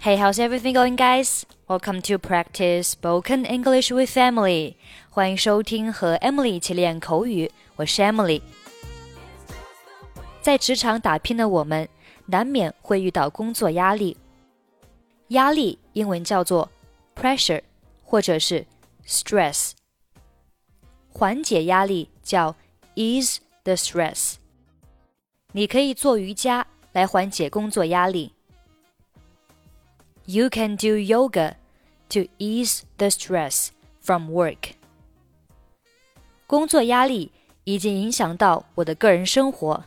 Hey, how's everything going, guys? Welcome to practice spoken English with Emily. 欢迎收听和 Emily 一起练口语，我是 Emily。在职场打拼的我们，难免会遇到工作压力。压力英文叫做 pressure，或者是 stress。缓解压力叫 ease the stress。你可以做瑜伽来缓解工作压力。 You can do yoga to ease the stress from work. 工作压力已经影响到我的个人生活。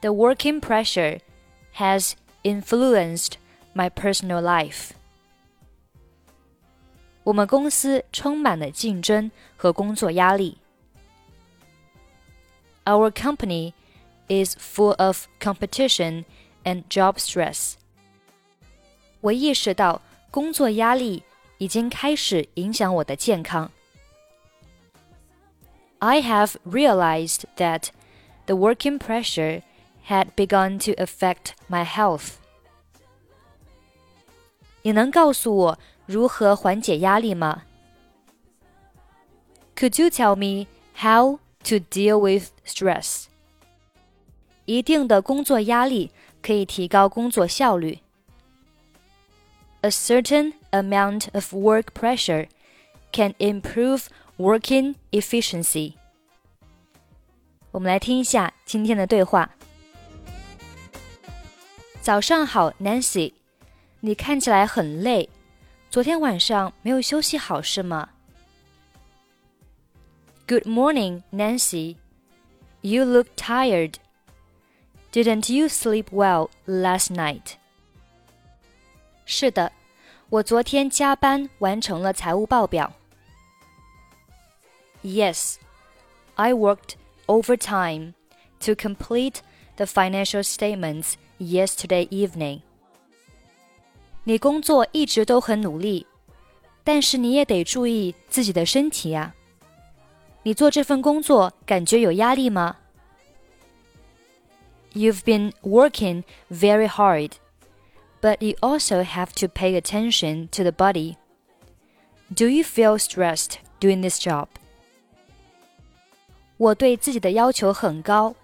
The working pressure has influenced my personal life. 我们公司充满了竞争和工作压力。Our company is full of competition and job stress. 我意识到工作压力已经开始影响我的健康。I have realized that the working pressure had begun to affect my health. 你能告诉我如何缓解压力吗？Could you tell me how to deal with stress? 一定的工作压力可以提高工作效率。 a certain amount of work pressure can improve working efficiency. 我们来听一下今天的对话。早上好，Nancy，你看起来很累，昨天晚上没有休息好是吗？Good morning, Nancy. You look tired. Didn't you sleep well last night? 是的，我昨天加班完成了财务报表。Yes, I worked overtime to complete the financial statements yesterday evening. 你工作一直都很努力，但是你也得注意自己的身体呀。你做这份工作感觉有压力吗？You've been working very hard but you also have to pay attention to the body. Do you feel stressed doing this job? 我对自己的要求很高，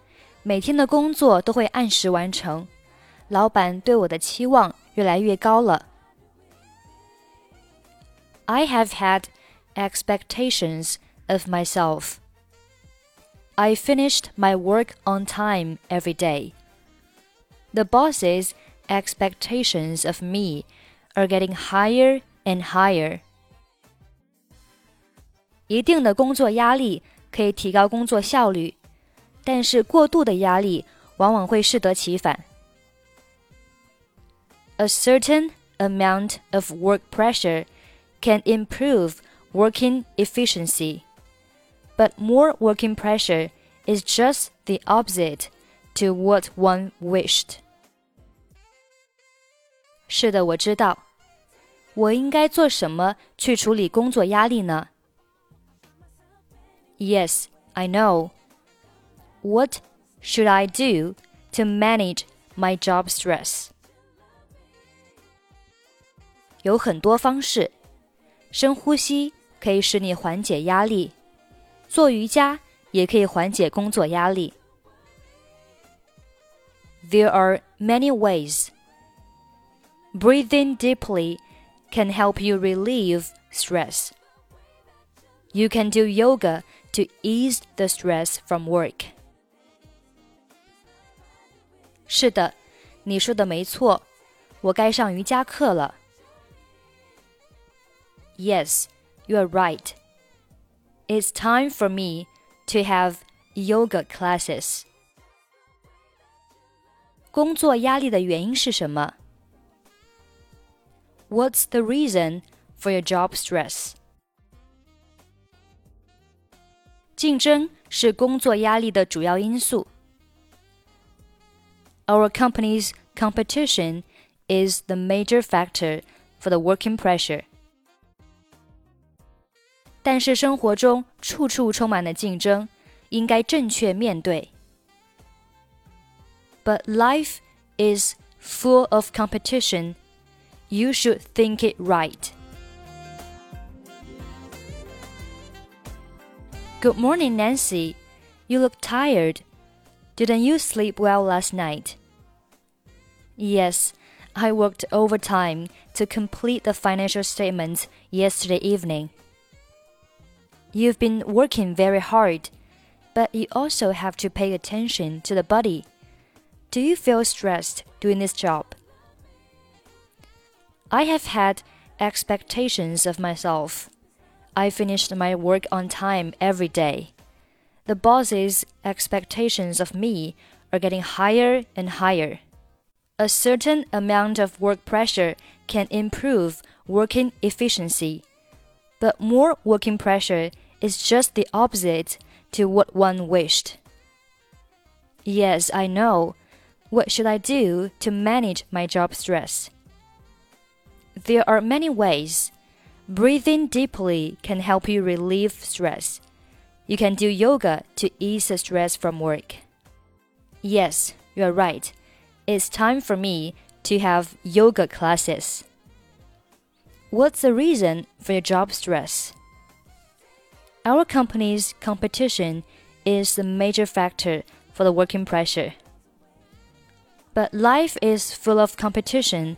每天的工作都会按时完成。老板对我的期望越来越高了。I have had expectations of myself. I finished my work on time every day. The bosses expectations of me are getting higher and higher. 一定的工作压力可以提高工作效率，但是过度的压力往往会适得其反。A certain amount of work pressure can improve working efficiency, but more working pressure is just the opposite to what one wished. 是的，我知道。我应该做什么去处理工作压力呢？Yes, I know. What should I do to manage my job stress? 有很多方式，深呼吸可以使你缓解压力，做瑜伽也可以缓解工作压力。There are many ways. Breathing deeply can help you relieve stress. You can do yoga to ease the stress from work. 是的，你说的没错，我该上瑜伽课了。Yes, you are right. It's time for me to have yoga classes. 工作压力的原因是什么 ？What's the reason for your job stress? 竞争是工作压力的主要因素。Our company's competition is the major factor for the working pressure. 但是生活中处处充满了竞争，应该正确面对。But life is full of competition, you should think it right. Good morning, Nancy. You look tired. Didn't you sleep well last night? Yes, I worked overtime to complete the financial statements yesterday evening. You've been working very hard, but you also have to pay attention to the body. Do you feel stressed doing this job? I have had expectations of myself. I finished my work on time every day. The boss's expectations of me are getting higher and higher. A certain amount of work pressure can improve working efficiency, but more working pressure is just the opposite to what one wished. Yes, I know. What should I do to manage my job stress? There are many ways. Breathing deeply can help you relieve stress. You can do yoga to ease the stress from work. Yes, you're right. It's time for me to have yoga classes. What's the reason for your job stress? Our company's competition is the major factor for the working pressure. But life is full of competition.